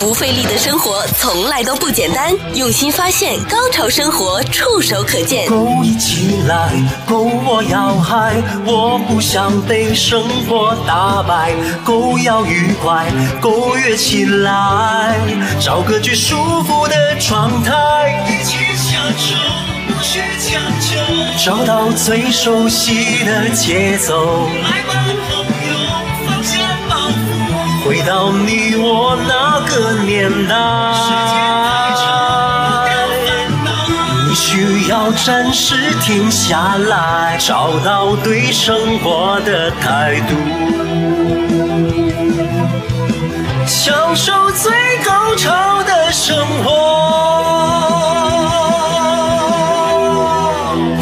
不费力的生活从来都不简单，用心发现，高潮生活触手可见。勾一起来，勾我要嗨，我不想被生活打败，勾要愉快，勾跃起来，找个最舒服的状态，一起享受，不需强求，找到最熟悉的节奏，来吧，回到你我那个年代。时间太长，你需要暂时停下来，找到对生活的态度，享受最高潮的生活。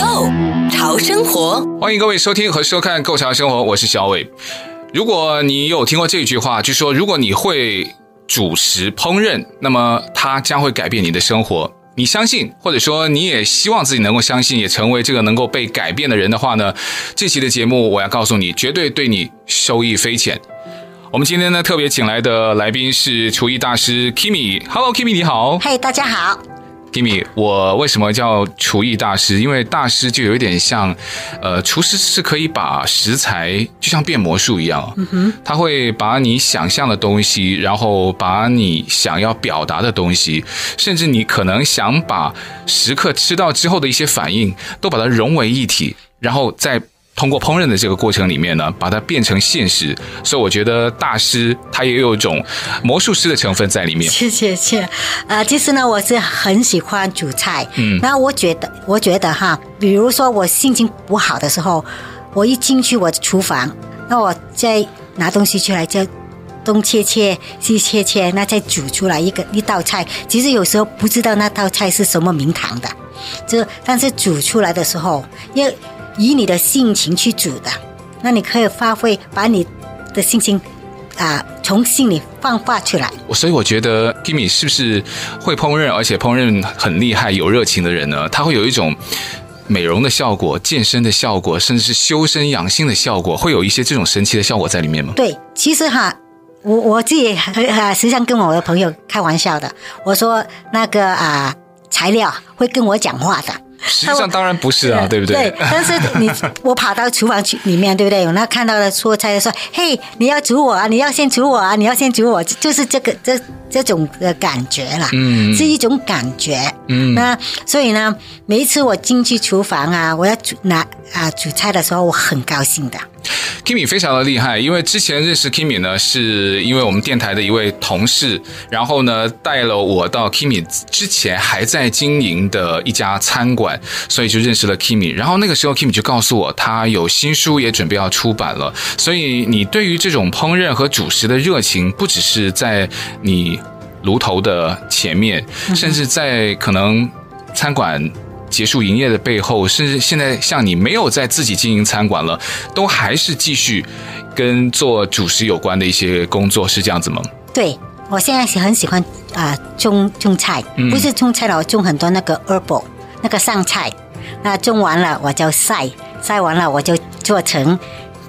Go 潮生活，欢迎各位收听和收看《Go 潮生活》，我是小伟。如果你有听过这句话，就说如果你会主食烹饪，那么它将会改变你的生活。你相信，或者说你也希望自己能够相信，也成为这个能够被改变的人的话呢？这期的节目我要告诉你，绝对对你受益匪浅。我们今天呢特别请来的来宾是厨艺大师 Kimi。Hello，Kimi，你好。嗨，大家好。Kimi，我为什么叫厨艺大师？因为大师就有一点像，呃，厨师是可以把食材就像变魔术一样，嗯哼，他会把你想象的东西，然后把你想要表达的东西，甚至你可能想把食客吃到之后的一些反应，都把它融为一体，然后再。通过烹饪的这个过程里面呢，把它变成现实，所以我觉得大师他也有一种魔术师的成分在里面。谢谢谢，呃，其实呢，我是很喜欢煮菜，嗯，那我觉得，我觉得哈，比如说我心情不好的时候，我一进去我的厨房，那我再拿东西出来，就东切切西切切，那再煮出来一个一道菜。其实有时候不知道那道菜是什么名堂的，就但是煮出来的时候，因为以你的性情去煮的，那你可以发挥，把你的性情啊从心里放发出来。所以我觉得 Kimi 是不是会烹饪，而且烹饪很厉害、有热情的人呢？他会有一种美容的效果、健身的效果，甚至是修身养性的效果，会有一些这种神奇的效果在里面吗？对，其实哈，我我自己实际上跟我的朋友开玩笑的，我说那个啊材料会跟我讲话的。实际上当然不是啊，对不对？对，但是你 我跑到厨房去里面，对不对？有那看到的做菜的说：“嘿，你要煮我啊，你要先煮我啊，你要先煮我。”就是这个这这种的感觉啦，嗯，是一种感觉，嗯。那所以呢，每一次我进去厨房啊，我要煮拿啊煮菜的时候，我很高兴的。Kimi 非常的厉害，因为之前认识 Kimi 呢，是因为我们电台的一位同事，然后呢带了我到 Kimi 之前还在经营的一家餐馆，所以就认识了 Kimi。然后那个时候 Kimi 就告诉我，他有新书也准备要出版了。所以你对于这种烹饪和主食的热情，不只是在你炉头的前面，甚至在可能餐馆。结束营业的背后，甚至现在像你没有在自己经营餐馆了，都还是继续跟做主食有关的一些工作，是这样子吗？对，我现在是很喜欢啊、呃、种种菜，不是种菜了，我种很多那个 herbal 那个上菜，那种完了我就晒，晒完了我就做成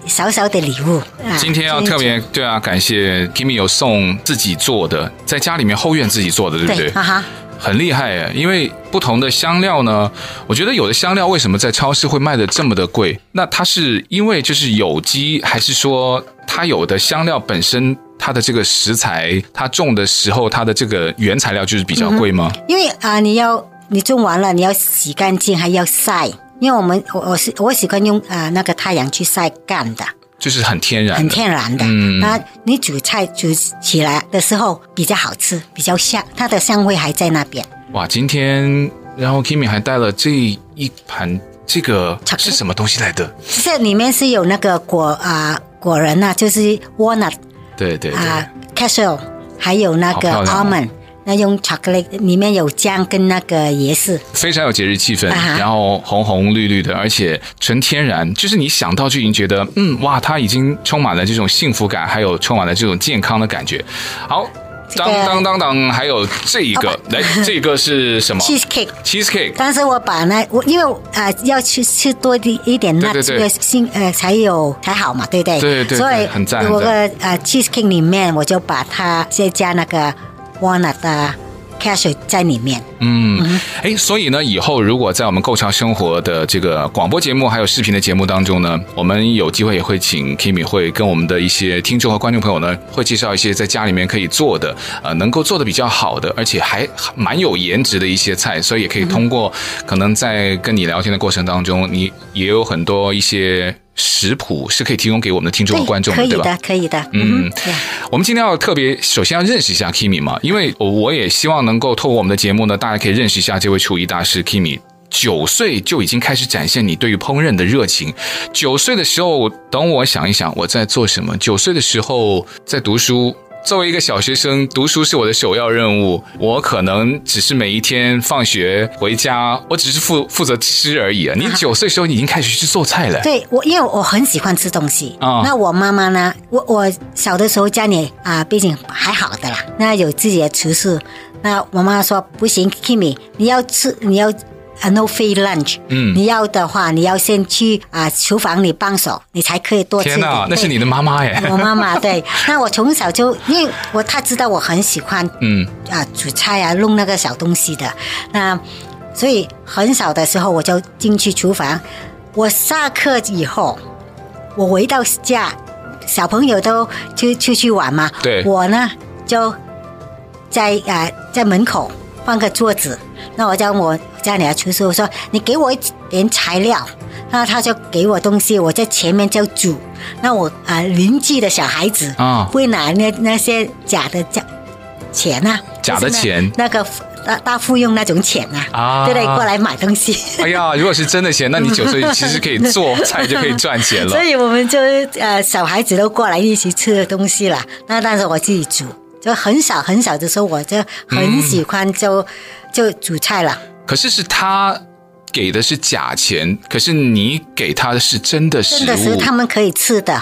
小小的礼物。今天要特别对啊，感谢 Kimi 有送自己做的，在家里面后院自己做的，对不对？哈哈。很厉害耶，因为不同的香料呢，我觉得有的香料为什么在超市会卖的这么的贵？那它是因为就是有机，还是说它有的香料本身它的这个食材，它种的时候它的这个原材料就是比较贵吗？因为啊、你要你种完了，你要洗干净，还要晒，因为我们我我是我喜欢用啊、那个太阳去晒干的。就是很天然，很天然的。嗯，那你煮菜煮起来的时候比较好吃，比较香，它的香味还在那边。哇，今天然后 Kimi 还带了这一盘，这个是什么东西来的？这里面是有那个果啊、呃、果仁啊，就是 walnut，对对对啊、呃、cashew，还有那个 almond。那用巧克力，里面有姜跟那个椰丝，非常有节日气氛。然后红红绿绿的，而且纯天然，就是你想到就已经觉得，嗯，哇，它已经充满了这种幸福感，还有充满了这种健康的感觉。好，当当当当，还有这一个，来，这个是什么？cheese cake，cheese cake。但是我把那我因为啊、呃、要吃吃多一一点那这个新呃才有才好嘛，对不对？对对对。所以很赞。我个呃 cheese cake 里面我就把它再加那个。Walnut 的 cashew 在里面。嗯，哎，所以呢，以后如果在我们够潮生活的这个广播节目还有视频的节目当中呢，我们有机会也会请 Kimi 会跟我们的一些听众和观众朋友呢，会介绍一些在家里面可以做的，呃，能够做的比较好的，而且还蛮有颜值的一些菜，所以也可以通过可能在跟你聊天的过程当中，你也有很多一些。食谱是可以提供给我们的听众和观众的，对吧？可以的，可以的。嗯，我们今天要特别，首先要认识一下 Kimi 嘛，因为我也希望能够透过我们的节目呢，大家可以认识一下这位厨艺大师 Kimi。九岁就已经开始展现你对于烹饪的热情。九岁的时候，等我想一想，我在做什么？九岁的时候在读书。作为一个小学生，读书是我的首要任务。我可能只是每一天放学回家，我只是负负责吃而已啊。你九岁时候你已经开始去做菜了？对，我因为我很喜欢吃东西啊。那我妈妈呢？我我小的时候家里啊，毕竟还好的啦。那有自己的厨师。那我妈妈说不行，Kimi，你要吃，你要。啊，no free lunch。嗯，你要的话，你要先去啊厨房里帮手，你才可以多吃。天哪，那是你的妈妈耶！我妈妈对。那我从小就因为我她知道我很喜欢嗯啊煮菜啊弄那个小东西的，那所以很小的时候我就进去厨房。我下课以后，我回到家，小朋友都去出去玩嘛，对，我呢就在啊在门口放个桌子。那我叫我家里的厨师，我说你给我一点材料，那他就给我东西，我在前面就煮。那我啊邻居的小孩子啊会拿那那些假的假钱啊，假的钱，那个大大富翁那种钱啊，啊对对，过来买东西。哎呀，如果是真的钱，那你九岁其实可以做菜就可以赚钱了。所以我们就呃小孩子都过来一起吃的东西了。那但是我自己煮，就很小很小的时候我就很喜欢就。嗯就煮菜了，可是是他给的是假钱，可是你给他的是真的食物，真的是他们可以吃的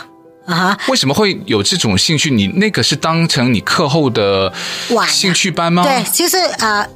啊？为什么会有这种兴趣？你那个是当成你课后的兴趣班吗？对，就是啊、呃，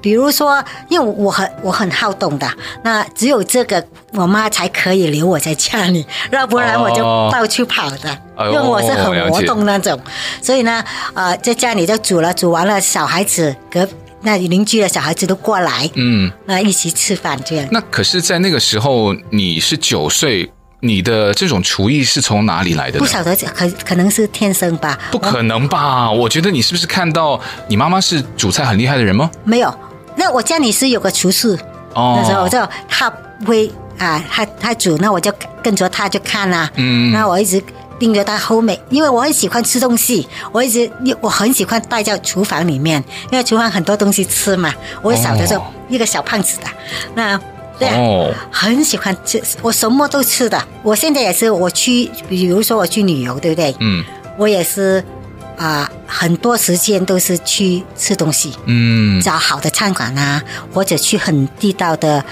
比如说，因为我很我很好动的，那只有这个我妈才可以留我在家里，要不然我就到处跑的，哦、因为我是很活动那种，所以呢，呃，在家里就煮了，煮完了，小孩子隔。那邻居的小孩子都过来，嗯，那一起吃饭这样。那可是，在那个时候，你是九岁，你的这种厨艺是从哪里来的？不晓得，可可能是天生吧？不可能吧？我觉得你是不是看到你妈妈是煮菜很厉害的人吗？没有，那我家里是有个厨师，哦，那时候我就他会啊，他他煮，那我就跟着他就看啊，嗯，那我一直。盯着他后面，因为我很喜欢吃东西，我一直我很喜欢待在厨房里面，因为厨房很多东西吃嘛。我小的时候、哦、一个小胖子的，那对、很喜欢吃，我什么都吃的。我现在也是，我去，比如说我去旅游，对不对？嗯，我也是啊、呃，很多时间都是去吃东西，嗯，找好的餐馆啊，或者去很地道的。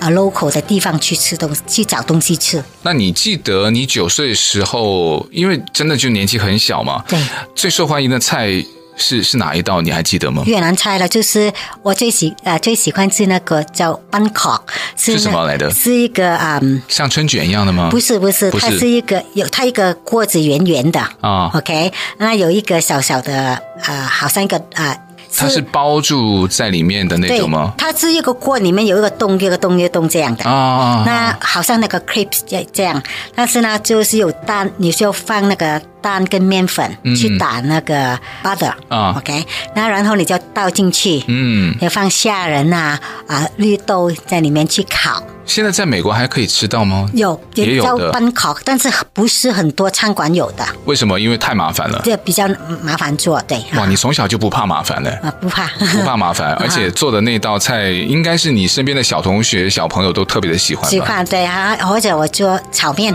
啊，local 的地方去吃东西，去找东西吃。那你记得你九岁的时候，因为真的就年纪很小嘛。对。最受欢迎的菜是是哪一道？你还记得吗？越南菜了，就是我最喜啊最喜欢吃那个叫 bangkok，是什么来的？是一个啊、嗯，像春卷一样的吗？不是不是，不是，它是一个有它一个锅子圆圆的啊、哦。OK，那有一个小小的啊、呃，好像一个啊。呃它是包住在里面的那种吗？它是一个锅，里面有一个洞，一个洞，一个洞这样的。啊，那好像那个 crepes 这这样，但是呢，就是有蛋，你需要放那个蛋跟面粉去打那个 butter。啊，OK，那然后你就倒进去，嗯，要放虾仁啊啊绿豆在里面去烤。现在在美国还可以吃到吗？有，也叫 Bangkok，但是不是很多餐馆有的。为什么？因为太麻烦了。这比较麻烦做，对。哇，你从小就不怕麻烦了？啊，不怕，不怕麻烦，而且做的那道菜应该是你身边的小同学、小朋友都特别的喜欢。喜欢，对啊，或者我做炒面。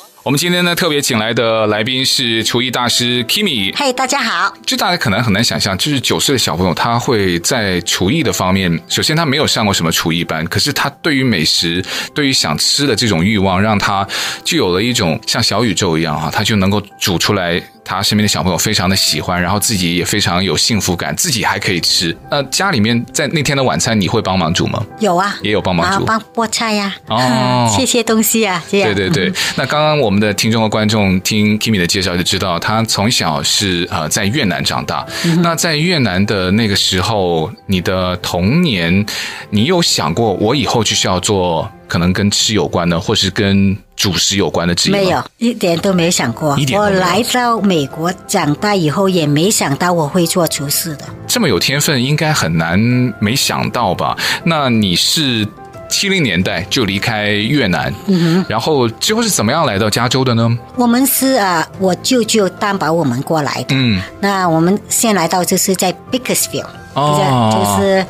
我们今天呢，特别请来的来宾是厨艺大师 Kimi。嗨，大家好。就大家可能很难想象，就是九岁的小朋友，他会在厨艺的方面，首先他没有上过什么厨艺班，可是他对于美食，对于想吃的这种欲望，让他就有了一种像小宇宙一样哈，他就能够煮出来。他身边的小朋友非常的喜欢，然后自己也非常有幸福感，自己还可以吃。那，家里面在那天的晚餐，你会帮忙煮吗？有啊，也有帮忙煮，帮菠菜呀，哦，切切东西啊，这样。对对对。嗯、那刚刚我们的听众和观众听 Kimi 的介绍就知道，他从小是呃在越南长大。嗯、那在越南的那个时候，你的童年，你有想过我以后就是要做？可能跟吃有关的，或是跟主食有关的职业，没有，一点都没想过。我来到美国长大以后，也没想到我会做厨师的。这么有天分，应该很难没想到吧？那你是七零年代就离开越南，嗯哼，然后之后是怎么样来到加州的呢？我们是啊，我舅舅担保我们过来的。嗯，那我们先来到就是在 Bakersfield。哦，就是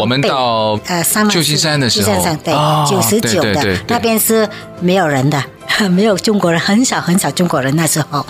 我们到呃旧金山的时候，对，九十九的那边是没有人的，没有中国人，很少很少中国人。那时候，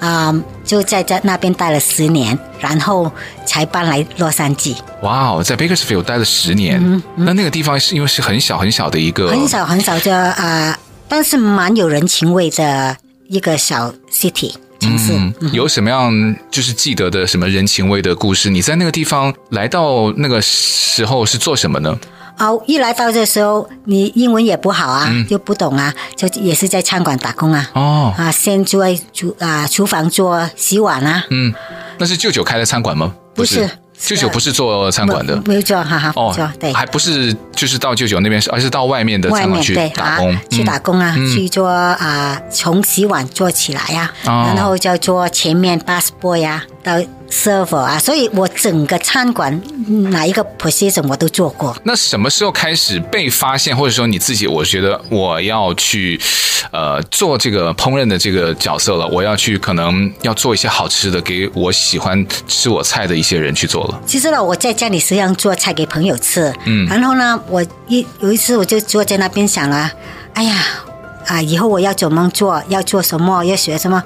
啊，就在在那边待了十年，然后才搬来洛杉矶。哇哦，在 Bakersfield 待了十年，那那个地方是因为是很小很小的一个，很小很小的啊，但是蛮有人情味的一个小 city。嗯，有什么样就是记得的什么人情味的故事？你在那个地方来到那个时候是做什么呢？哦，一来到这时候，你英文也不好啊，嗯、就不懂啊，就也是在餐馆打工啊。哦，啊，先做厨啊，厨房做洗碗啊。嗯，那是舅舅开的餐馆吗？不是。不是舅舅不是做餐馆的，没有做，哈哈。哦，对，还不是就是到舅舅那边，而是到外面的餐馆去打工，去打工啊，去做啊，从洗碗做起来呀，然后叫做前面 busboy 呀，到 server 啊，所以我整个餐馆哪一个 position 我都做过。那什么时候开始被发现，或者说你自己，我觉得我要去。呃，做这个烹饪的这个角色了，我要去可能要做一些好吃的，给我喜欢吃我菜的一些人去做了。其实呢，我在家里实际上做菜给朋友吃，嗯，然后呢，我一有一次我就坐在那边想啊，哎呀，啊，以后我要怎么做，要做什么，要学什么，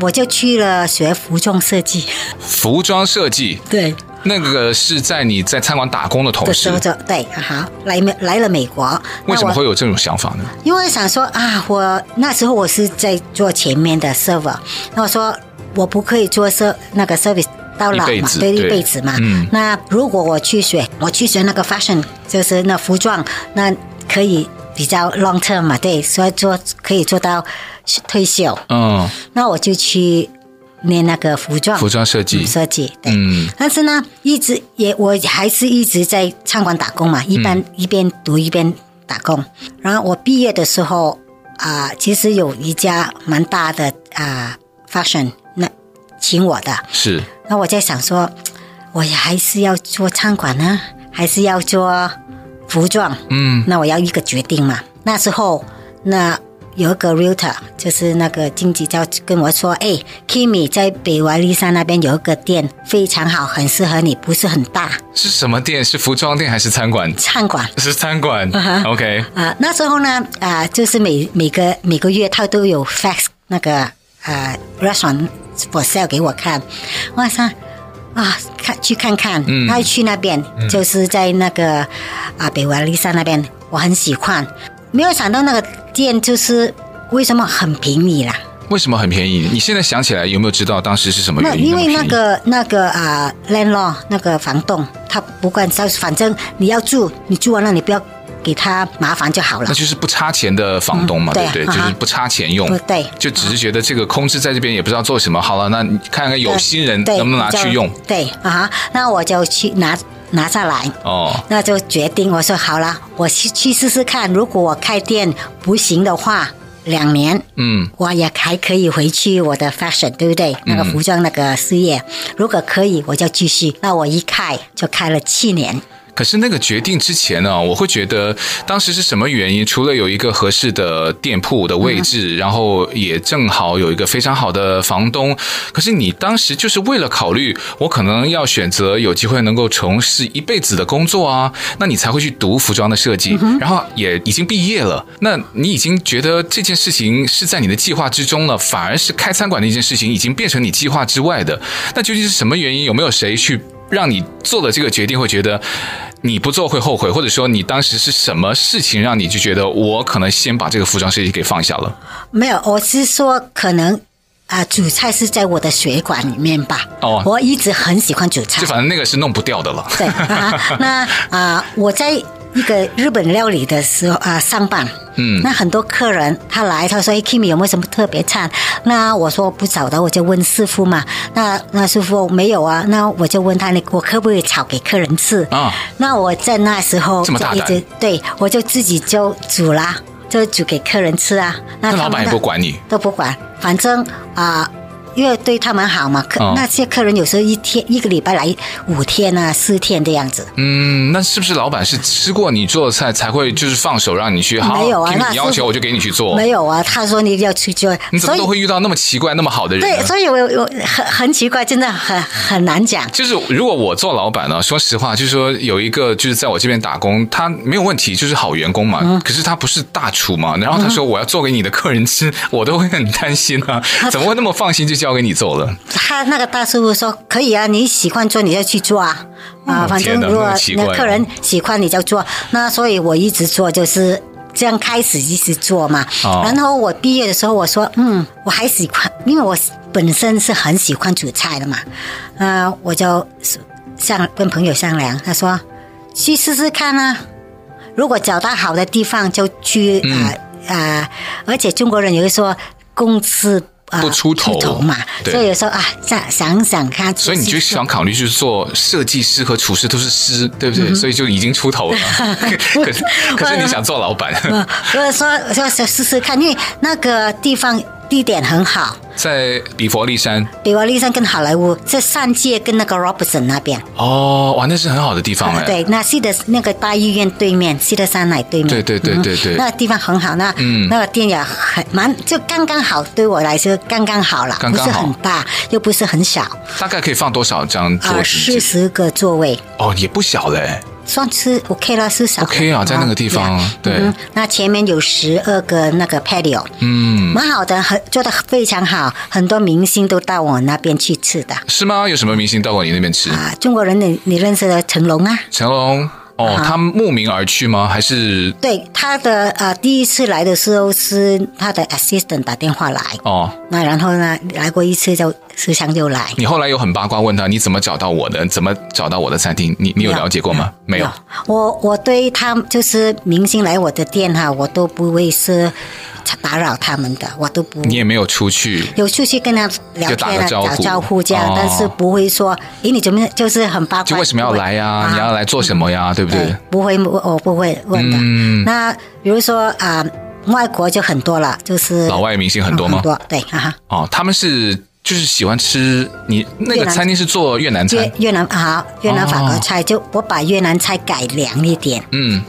我就去了学服装设计。服装设计，对。那个是在你在餐馆打工的同时，对，好，来美来了美国，为什么会有这种想法呢？因为想说啊，我那时候我是在做前面的 server，那我说我不可以做 ser 那个 service 到老嘛，对，一辈子嘛。嗯。那如果我去学，我去学那个 fashion，就是那服装，那可以比较 long term 嘛，对，所以做可以做到退休。嗯。那我就去。练那个服装，服装设计，设计，对。嗯。但是呢，一直也我还是一直在餐馆打工嘛，一般一边读一边打工。然后我毕业的时候啊、呃，其实有一家蛮大的啊、呃、fashion 那请我的，是。那我在想说，我还是要做餐馆呢，还是要做服装？嗯。那我要一个决定嘛。那时候那。有一个 realtor，就是那个经纪，叫跟我说：“哎，Kimi 在北维里山那边有一个店，非常好，很适合你，不是很大。”是什么店？是服装店还是餐馆？餐馆是餐馆。Uh huh. OK。啊，那时候呢，啊、呃，就是每每个每个月他都有 fax 那个啊、呃、restaurant for sale 给我看。我说啊，看去看看，嗯，他去那边，嗯、就是在那个啊、呃、北瓦利山那边，我很喜欢。没有想到那个店就是为什么很便宜啦？为什么很便宜？你现在想起来有没有知道当时是什么原因？那因为那个那个啊、呃、landlord 那个房东他不管，反正你要住，你住完了你不要给他麻烦就好了。那就是不差钱的房东嘛，嗯、对不对？对就是不差钱用。对，就只是觉得这个空置在这边也不知道做什么。好了，那看看有心人能不能拿去用？对啊，那我就去拿。拿下来哦，那就决定我说好了，我去去试试看。如果我开店不行的话，两年，嗯，我也还可以回去我的 fashion，对不对？那个服装那个事业，嗯、如果可以，我就继续。那我一开就开了七年。可是那个决定之前呢，我会觉得当时是什么原因？除了有一个合适的店铺的位置，嗯、然后也正好有一个非常好的房东。可是你当时就是为了考虑，我可能要选择有机会能够从事一辈子的工作啊，那你才会去读服装的设计，嗯、然后也已经毕业了。那你已经觉得这件事情是在你的计划之中了，反而是开餐馆的一件事情已经变成你计划之外的。那究竟是什么原因？有没有谁去？让你做了这个决定，会觉得你不做会后悔，或者说你当时是什么事情让你就觉得我可能先把这个服装设计给放下了？没有，我是说可能啊、呃，煮菜是在我的血管里面吧。哦，我一直很喜欢煮菜，就反正那个是弄不掉的了。对啊，那啊、呃，我在。一个日本料理的时候啊，上班，嗯，那很多客人他来，他说：“哎，Kimmy 有没有什么特别菜？”那我说不找的，我就问师傅嘛。那那师傅没有啊，那我就问他：“你我可不可以炒给客人吃？”啊、哦，那我在那时候就一直对我就自己就煮啦，就煮给客人吃啊。那老板也不管你，都不管，反正啊。呃因为对他们好嘛，客那些客人有时候一天一个礼拜来五天啊，四天的样子。嗯，那是不是老板是吃过你做的菜才会就是放手让你去？没有啊，那你要求我就给你去做。没有啊，他说你要去做。你怎么都会遇到那么奇怪那么好的人？对，所以我我很很奇怪，真的很很难讲。就是如果我做老板呢，说实话，就是说有一个就是在我这边打工，他没有问题，就是好员工嘛。嗯。可是他不是大厨嘛，然后他说我要做给你的客人吃，我都会很担心啊，怎么会那么放心就交给你做了？他那个大师傅说可以啊，你喜欢做你就去做啊，啊，反正如果那客人喜欢你就做。那所以我一直做就是这样开始一直做嘛。然后我毕业的时候我说嗯，我还喜欢，因为我本身是很喜欢煮菜的嘛。啊，我就像跟朋友商量，他说去试试看啊，如果找到好的地方就去啊啊，而且中国人也会说公司。不出头，嘛，所以有时候啊，想想想看，所以你就想考虑，去做设计师和厨师都是师，对不对？嗯、所以就已经出头了。可是，可是你想做老板？所以说，说试试看，因为那个地方。地点很好，在比佛利山。比佛利山跟好莱坞，在上界跟那个 Robertson 那边。哦，哇，那是很好的地方哎。对，那西德那个大医院对面，西德山奶对面。对对对对对，嗯、那个地方很好，那嗯，那个店也很蛮，就刚刚好，对我来说刚刚好了，刚刚好，不是很大，又不是很小。大概可以放多少张桌子？四十个座位。哦，也不小嘞。算是 OK 了，是少 OK 啊，在那个地方，啊、对、嗯。那前面有十二个那个 patio，嗯，蛮好的，很做的非常好，很多明星都到我那边去吃的。是吗？有什么明星到过你那边吃？啊，中国人你你认识的成龙啊？成龙。哦，他慕名而去吗？还是对他的呃，第一次来的时候是他的 assistant 打电话来哦，那然后呢，来过一次就时常就来。你后来有很八卦问他，你怎么找到我的？怎么找到我的餐厅？你你有了解过吗？没有。我我对他就是明星来我的店哈，我都不会是。打扰他们的，我都不。你也没有出去，有出去跟他聊天啊，打招呼这样，哦、但是不会说，诶，你怎么就是很八卦？就为什么要来呀？啊、你要来做什么呀？嗯、对不对？对不会，我不会问的。嗯、那比如说啊、呃，外国就很多了，就是老外明星很多吗？很多，对，哈哈。哦，他们是。就是喜欢吃你那个餐厅是做越南菜，越南好，越南法国菜，哦、就我把越南菜改良一点，嗯。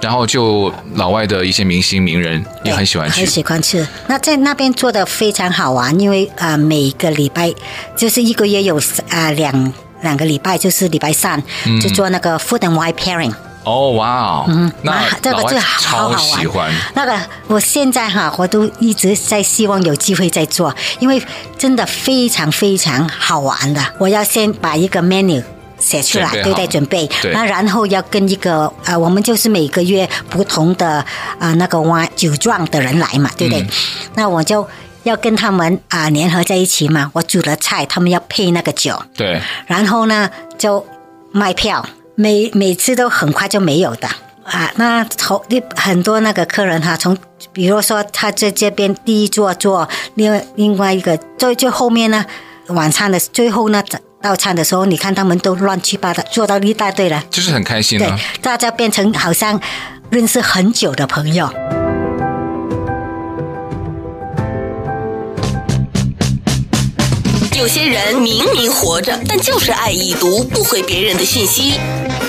然后就老外的一些明星名人也很喜欢吃，很喜欢吃。那在那边做的非常好玩，因为啊、呃、每个礼拜就是一个月有啊、呃、两两个礼拜，就是礼拜三、嗯、就做那个 food and wine pairing。哦，哇哦，嗯，那这个就好好玩。那个我现在哈，我都一直在希望有机会再做，因为真的非常非常好玩的。我要先把一个 menu 写出来，对不对？准备，那然后要跟一个呃，我们就是每个月不同的啊、呃、那个 wine 酒庄的人来嘛，对不对？嗯、那我就要跟他们啊、呃、联合在一起嘛。我煮了菜，他们要配那个酒，对。然后呢，就卖票。每每次都很快就没有的啊！那从很多那个客人哈，从比如说他在这边第一桌坐，另外另外一个最最后面呢，晚餐的最后呢到餐的时候，你看他们都乱七八糟坐到一大堆了，就是很开心啊！对，大家变成好像认识很久的朋友。有些人明明活着，但就是爱已读不回别人的信息。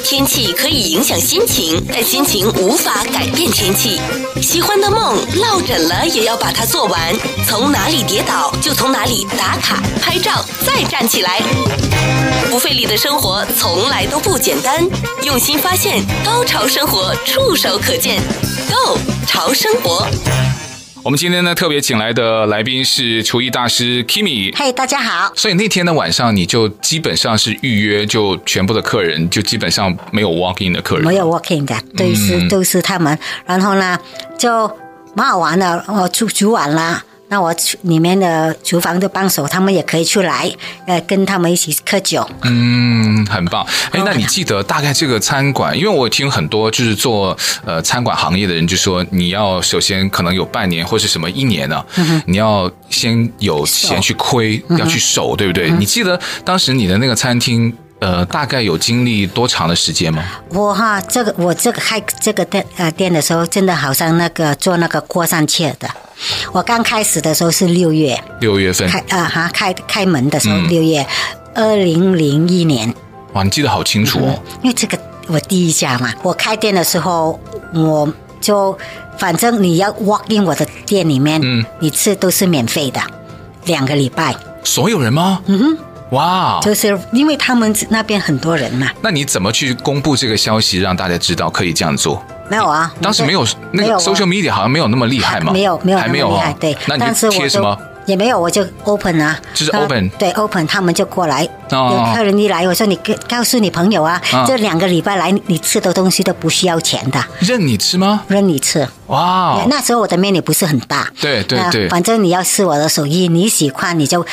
天气可以影响心情，但心情无法改变天气。喜欢的梦落枕了也要把它做完，从哪里跌倒就从哪里打卡拍照，再站起来。不费力的生活从来都不简单，用心发现，高潮生活触手可见 Go 潮生活。我们今天呢，特别请来的来宾是厨艺大师 Kimi。嘿，大家好。所以那天的晚上，你就基本上是预约，就全部的客人就基本上没有 walk in 的客人，没有 walk in 的，都是、嗯、都是他们。然后呢，就蛮好玩的，我煮煮完了。那我里面的厨房的帮手，他们也可以出来，呃，跟他们一起喝酒。嗯，很棒。哎，那你记得大概这个餐馆？因为我听很多就是做呃餐馆行业的人就说，你要首先可能有半年或是什么一年呢、啊嗯，你要先有钱去亏，要去守，对不对、嗯？你记得当时你的那个餐厅？呃，大概有经历多长的时间吗？我哈，这个我这个开这个店呃店的时候，真的好像那个做那个过山车的。我刚开始的时候是六月，六月份开啊哈开开门的时候六月，二零零一年。哇，你记得好清楚哦。嗯、因为这个我第一家嘛，我开店的时候我就反正你要 walk in 我的店里面，嗯，你吃都是免费的，两个礼拜。所有人吗？嗯哼。哇、就是因为他们那边很多人嘛。那你怎么去公布这个消息，让大家知道可以这样做？没有啊，当时没有那个 social media 好像没有那么厉害嘛。没有，没有，还没有厉害。对，那你贴什么？也没有，我就 open 啊，就是 open。对，open，他们就过来。哦。有客人一来，我说你告告诉你朋友啊，哦、这两个礼拜来你吃的东西都不需要钱的。任你吃吗？任你吃。哇。那时候我的 menu 不是很大。对对对。反正你要试我的手艺，你喜欢你就。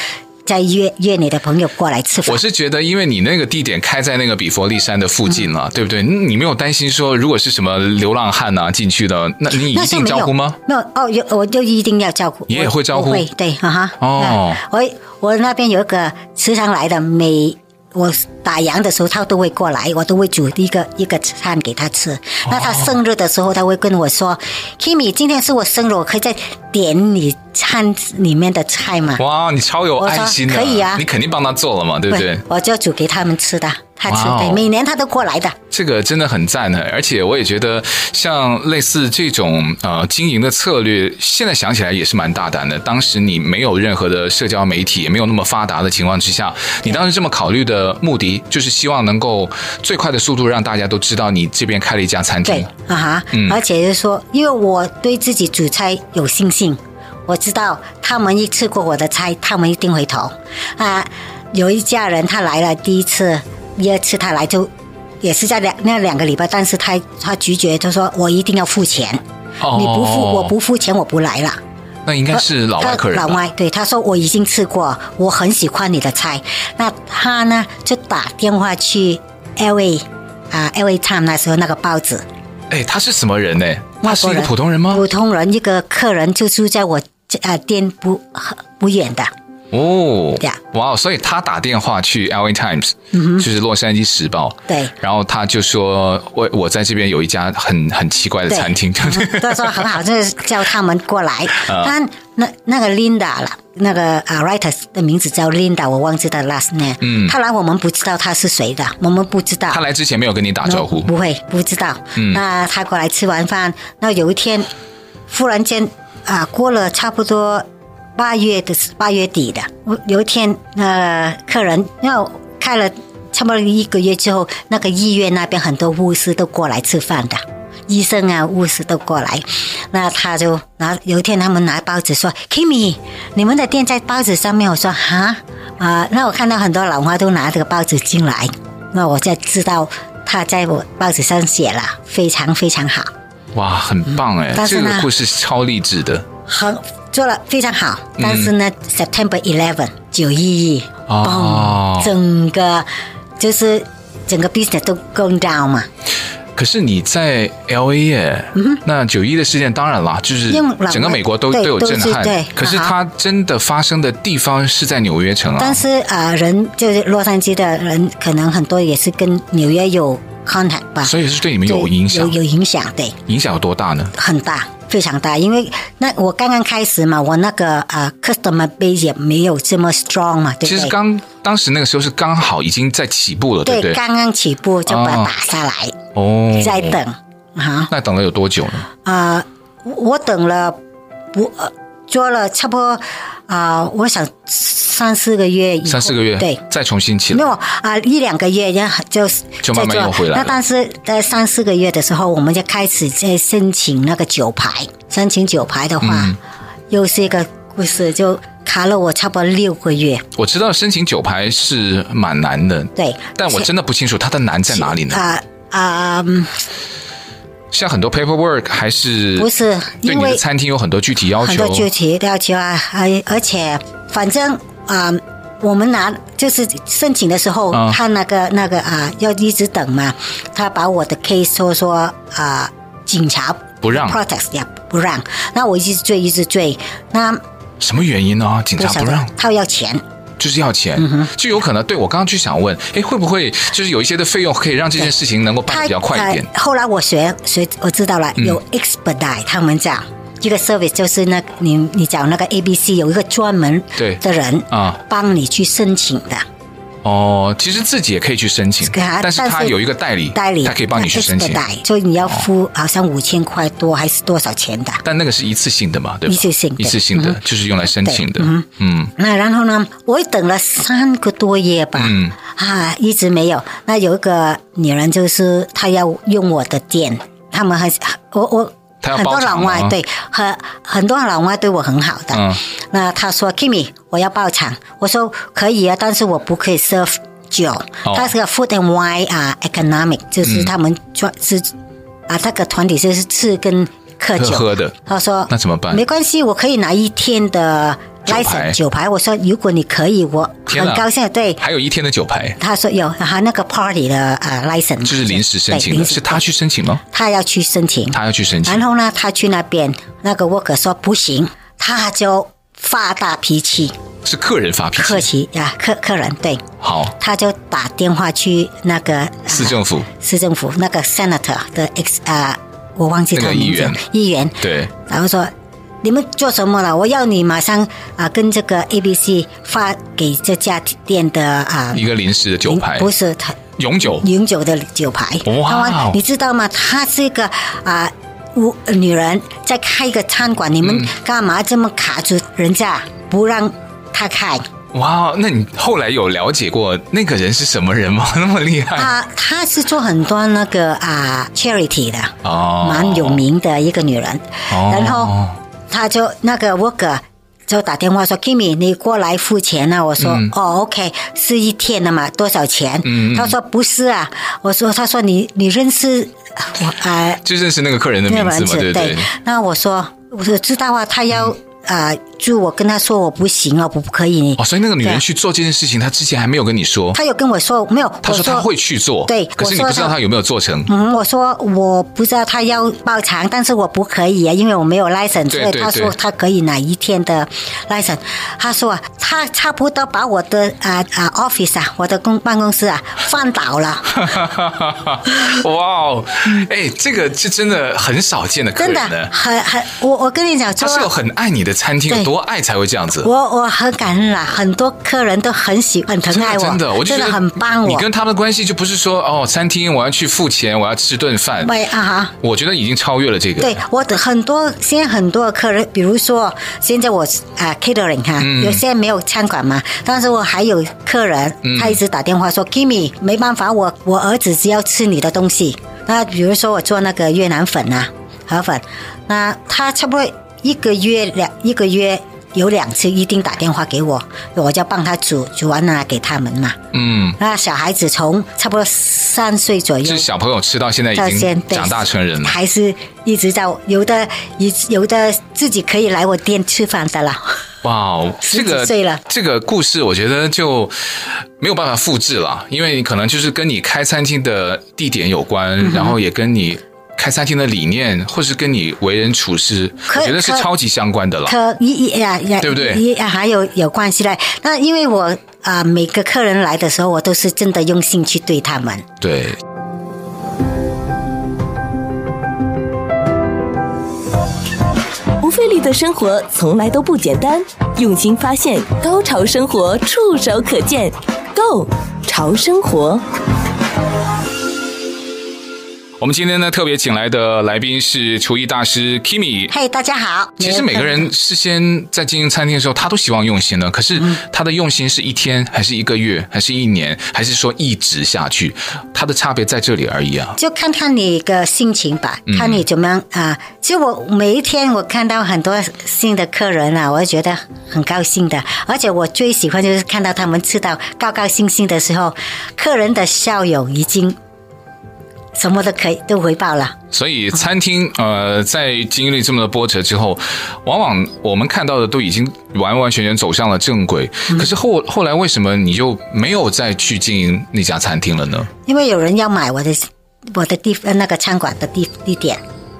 再约约你的朋友过来吃饭。我是觉得，因为你那个地点开在那个比佛利山的附近了，嗯、对不对？你没有担心说，如果是什么流浪汉啊进去的，那你一定招呼吗？没有，没有哦，有我就一定要招呼。你也会招呼？会，对，哈哈。哦，我我那边有一个时常来的美。我打烊的时候，他都会过来，我都会煮一个一个餐给他吃。那他生日的时候，他会跟我说：“Kimi，今天是我生日，我可以再点你餐里面的菜吗？”哇，你超有爱心的，可以啊，你肯定帮他做了嘛，对不对？我就煮给他们吃的。他吃对，每年他都过来的。这个真的很赞呢，而且我也觉得，像类似这种呃经营的策略，现在想起来也是蛮大胆的。当时你没有任何的社交媒体，也没有那么发达的情况之下，你当时这么考虑的目的，就是希望能够最快的速度让大家都知道你这边开了一家餐厅。对啊哈，嗯，而且就是说，因为我对自己煮菜有信心，我知道他们一吃过我的菜，他们一定回头啊。有一家人他来了第一次。第二次他来就也是在两那两个礼拜，但是他他拒绝，他说我一定要付钱，哦、你不付我不付钱我不来了。那应该是老外客人。老外对他说我已经吃过，我很喜欢你的菜。那他呢就打电话去 LA 啊 LA Time 那时候那个报纸。哎，他是什么人呢？他是一个普通人吗？普通人，一个客人就住在我呃店不不远的。哦，哇、wow，所以他打电话去 LA Times，嗯，就是洛杉矶时报，对，然后他就说，我我在这边有一家很很奇怪的餐厅，对，他说很好，就是叫他们过来。他那那个 Linda 了，那个啊 writer 的名字叫 Linda，我忘记他 last name。嗯，他来我们不知道他是谁的，我们不知道。他来之前没有跟你打招呼？不会，不知道。嗯，那他过来吃完饭，那有一天忽然间啊，过了差不多。八月的八月底的，我有一天，呃，客人要开了差不多一个月之后，那个医院那边很多护士都过来吃饭的，医生啊、护士都过来，那他就拿有一天他们拿报纸说，Kimi，你们的店在报纸上面，我说哈啊、呃，那我看到很多老花都拿这个报纸进来，那我就知道他在我报纸上写了，非常非常好，哇，很棒哎、嗯，这个故事超励志的，很。做了非常好，但是呢、嗯、，September Eleven 九一一，嘣，整个就是整个 business 都 going down 嘛。可是你在 L A 耶，嗯，那九一的事件当然啦，就是整个美国都都有震撼。对，可是它真的发生的地方是在纽约城啊。但是啊、呃，人就是洛杉矶的人，可能很多也是跟纽约有 contact 吧。所以是对你们有影响，有有影响，对。影响有多大呢？很大。非常大，因为那我刚刚开始嘛，我那个啊、uh, customer base 也没有这么 strong 嘛，对不对？其实刚当时那个时候是刚好已经在起步了，对不对？对，刚刚起步就把它打下来，哦，在等啊。那等了有多久呢？啊、呃，我等了不。呃做了差不多啊、呃，我想三四个月以后，三四个月对，再重新起来。没有啊、呃，一两个月然后就就慢慢又回来。那但是在三四个月的时候，我们就开始在申请那个酒牌。申请酒牌的话，嗯、又是一个故事，就卡了我差不多六个月。我知道申请酒牌是蛮难的，对，但我真的不清楚它的难在哪里呢？啊啊。像很多 paperwork 还是不是？对你的餐厅有很多具体要求，很多具体要求啊，而而且反正啊、呃，我们拿就是申请的时候，嗯、他那个那个啊，要一直等嘛。他把我的 case 说说啊、呃，警察不让，protest 也不让。那我一直追，一直追。那什么原因呢？警察不让，他要钱。就是要钱，嗯、就有可能。对我刚刚就想问，哎，会不会就是有一些的费用可以让这件事情能够办得比较快一点？后来我学学我知道了，有 expedite，、嗯、他们讲一个 service 就是那、你你找那个 A B C 有一个专门的人啊，帮你去申请的。哦，其实自己也可以去申请，但是他有一个代理，代理他可以帮你去申请，所以你要付好像五千块多还是多少钱的？但那个是一次性的嘛，对吧？一次性，一次性的就是用来申请的。嗯嗯。那然后呢？我等了三个多月吧，嗯啊，一直没有。那有一个女人，就是她要用我的店，他们还是我我。很多老外对很很多老外对我很好的，嗯、那他说 Kimmy 我要包场，我说可以啊，但是我不可以 serve 酒，哦、他是个 food and wine 啊、uh, economic，就是他们专是啊，那个团体就是吃跟喝酒。喝的。他说那怎么办？没关系，我可以拿一天的。License 酒牌，我说如果你可以，我很高兴。对，还有一天的酒牌。他说有，还那个 party 的呃 license，就是临时申请的，是他去申请吗？他要去申请，他要去申请。然后呢，他去那边，那个 worker 说不行，他就发大脾气。是客人发脾气。客气呀，客客人对。好。他就打电话去那个市政府，市政府那个 senator 的 ex 啊，我忘记他名字。议员。议员。对。然后说。你们做什么了？我要你马上啊，跟这个 ABC 发给这家店的啊一个临时的酒牌，不是他永久永久的酒牌。哇！你知道吗？她是一个啊，我女人在开一个餐馆，你们干嘛这么卡住人家，不让她开？哇！那你后来有了解过那个人是什么人吗？那么厉害啊！她是做很多那个啊 charity 的哦，蛮有名的一个女人，哦、然后。他就那个 worker 就打电话说：“Kimmy，你过来付钱啊。”我说：“嗯、哦，OK，是一天的嘛，多少钱？”嗯、他说：“不是啊。”我说：“他说你你认识我啊？”就认识那个客人的名字嘛，对对，对。那我说：“我说知道啊，他要。嗯”啊！就我跟他说我不行啊，我不可以。哦，所以那个女人去做这件事情，她之前还没有跟你说。她有跟我说没有？她说她会去做，对。可是你不知道她有没有做成。嗯，我说我不知道她要包场，但是我不可以啊，因为我没有 license。所以她说她可以哪一天的 license。她说她差不多把我的啊啊 office 啊，我的公办公室啊放倒了。哇哦！哎，这个是真的很少见的真的很很。我我跟你讲，他是有很爱你的。餐厅有多爱才会这样子？我我很感恩啦，很多客人都很喜欢、很疼爱我，真的，我就觉得真的很帮我。你跟他们的关系就不是说哦，餐厅我要去付钱，我要吃顿饭。喂啊哈，我觉得已经超越了这个。对，我的很多现在很多客人，比如说现在我啊 catering 哈，有些没有餐馆嘛，但是我还有客人，他一直打电话说 Kimmy 没办法，我我儿子只要吃你的东西。那比如说我做那个越南粉啊，河粉，那他差不多一个月两一个月。有两次一定打电话给我，我就帮他煮，煮完了给他们嘛。嗯，那小孩子从差不多三岁左右，就是小朋友吃到现在已经长大成人了，还是一直在有的，一有的自己可以来我店吃饭的 了。哇，这个这个故事我觉得就没有办法复制了，因为你可能就是跟你开餐厅的地点有关，嗯、然后也跟你。开餐厅的理念，或是跟你为人处事，我觉得是超级相关的了。可一呀呀，对不对？也还有有关系嘞。那因为我啊、呃，每个客人来的时候，我都是真的用心去对他们。对。不费力的生活从来都不简单，用心发现，高潮生活触手可见 Go 潮生活。我们今天呢，特别请来的来宾是厨艺大师 Kimi。嘿，大家好。其实每个人事先在经营餐厅的时候，他都希望用心的。可是他的用心是一天，还是一个月，还是一年，还是说一直下去？他的差别在这里而已啊。就看看你的心情吧，看你怎么样、嗯、啊。就我每一天我看到很多新的客人啊，我就觉得很高兴的。而且我最喜欢就是看到他们吃到高高兴兴的时候，客人的笑容已经。什么都可以都回报了，所以餐厅呃，在经历这么多波折之后，往往我们看到的都已经完完全全走向了正轨。可是后后来为什么你就没有再去经营那家餐厅了呢？因为有人要买我的我的地那个餐馆的地地点。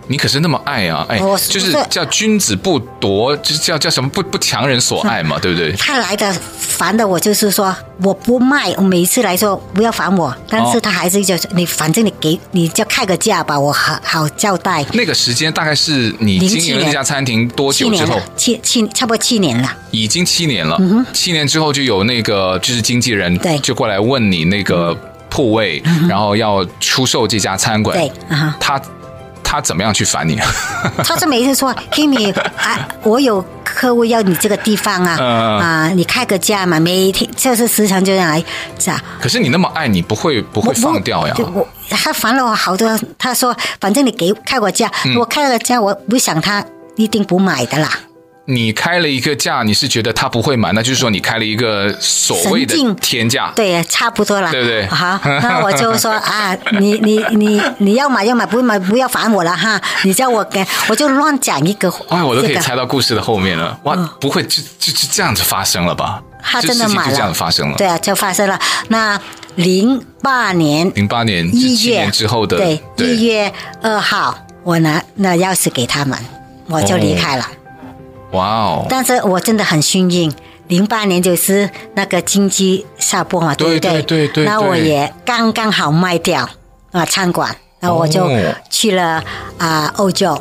你可是那么爱啊，哎，就是叫君子不夺，就是叫叫什么不不强人所爱嘛，对不对？他来的烦的我就是说我不卖，我每一次来说不要烦我，但是他还是就是你反正你给你就开个价吧，我好好交代。那个时间大概是你经营了这家餐厅多久之后？七七差不多七年了，已经七年了。嗯哼，七年之后就有那个就是经纪人对，就过来问你那个铺位，然后要出售这家餐馆。对，他。他怎么样去烦你？他是每次说，Kimi 啊，我有客户要你这个地方啊，嗯、啊，你开个价嘛，每天就是时常就这样来是啊。可是你那么爱你，不会不会放掉呀？他烦了我好多，他说反正你给开我价，嗯、我开了个价，我不想他一定不买的啦。你开了一个价，你是觉得他不会买，那就是说你开了一个所谓的天价，对，差不多了，对不对？好，那我就说啊，你你你你要买要买，不买不要烦我了哈，你叫我给，我就乱讲一个，哎，我都可以猜到故事的后面了，哇，不会就就就这样子发生了吧？他真的买了，就这样子发生了，对啊，就发生了。那零八年，零八年一月。之后的，对，一月二号，我拿那钥匙给他们，我就离开了。哇哦！但是我真的很幸运，零八年就是那个经济下坡嘛，对不对？对对对。那我也刚刚好卖掉啊餐馆，那我就去了啊欧洲。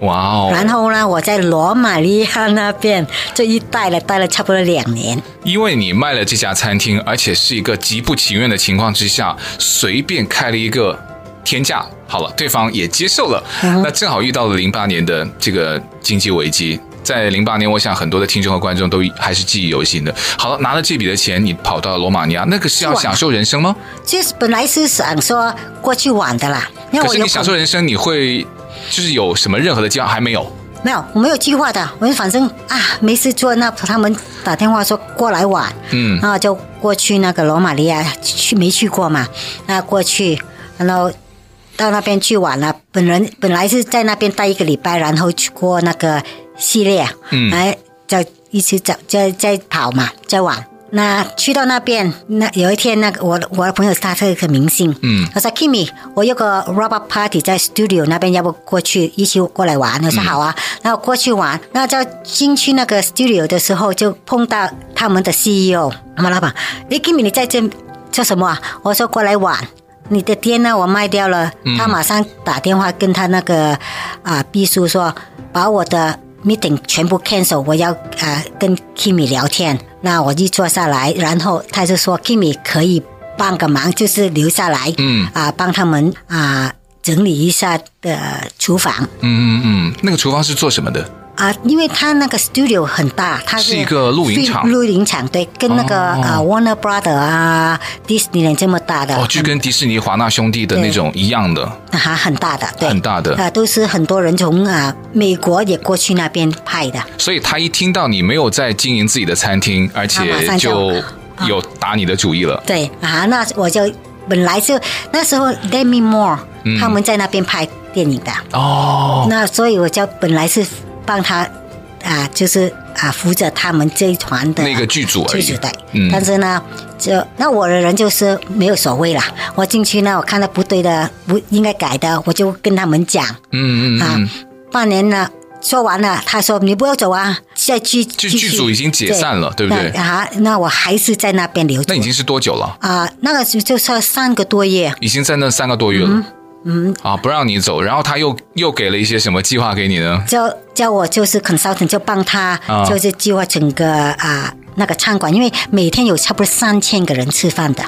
哇哦！然后呢，我在罗马尼亚那边这一待了待了差不多两年。因为你卖了这家餐厅，而且是一个极不情愿的情况之下，随便开了一个天价，好了，对方也接受了。嗯、那正好遇到了零八年的这个经济危机。在零八年，我想很多的听众和观众都还是记忆犹新的。好了，拿了这笔的钱，你跑到罗马尼亚，那个是要享受人生吗？就是本来是想说过去玩的啦。可是你享受人生，你会就是有什么任何的计划还没有？没有，我没有计划的。我反正啊没事做，那他们打电话说过来玩，嗯，然后就过去那个罗马尼亚去没去过嘛？那过去，然后到那边去玩了。本人本来是在那边待一个礼拜，然后去过那个。系列，嗯，哎，在一起走，在在跑嘛，在玩。那去到那边，那有一天，那个我我的朋友他是一个明星，嗯，他说 Kimi，我有个 Robber Party 在 Studio 那边，要不过去一起过来玩？我说好啊，那我过去玩。那在进去那个 Studio 的时候，就碰到他们的 CEO，他们老板，哎，Kimi，你在这做什么啊？我说过来玩。你的店呢？我卖掉了。他马上打电话跟他那个啊秘书说，把我的。Meeting 全部 cancel，我要呃跟 Kimi 聊天，那我就坐下来，然后他就说 Kimi 可以帮个忙，就是留下来，嗯啊帮他们啊整理一下的厨房。嗯嗯嗯，那个厨房是做什么的？啊，因为他那个 studio 很大，它是，是一个录影场，录影场对，跟那个啊、oh. uh, Warner Brother 啊，Disney 这么大的，哦，就跟迪士尼华纳兄弟的那种一样的，哈，很大的，对，很大的，啊，都是很多人从啊美国也过去那边拍的。所以他一听到你没有在经营自己的餐厅，而且就有打你的主意了。啊对啊，那我就本来就那时候 Demi Moore、嗯、他们在那边拍电影的哦，那所以我就本来是。帮他啊，就是啊，扶着他们这一团的那个剧组。剧组对，嗯。但是呢，就那我的人就是没有所谓啦。我进去呢，我看到不对的，不应该改的，我就跟他们讲。嗯嗯啊，半年了，说完了，他说你不要走啊，在剧剧剧组已经解散了，对，对不对？啊，那我还是在那边留着。那已经是多久了？啊，那个就就是三个多月。已经在那三个多月了。嗯嗯，啊，不让你走，然后他又又给了一些什么计划给你呢？叫叫我就是 consultant，就帮他，就是计划整个啊、呃、那个餐馆，因为每天有差不多三千个人吃饭的。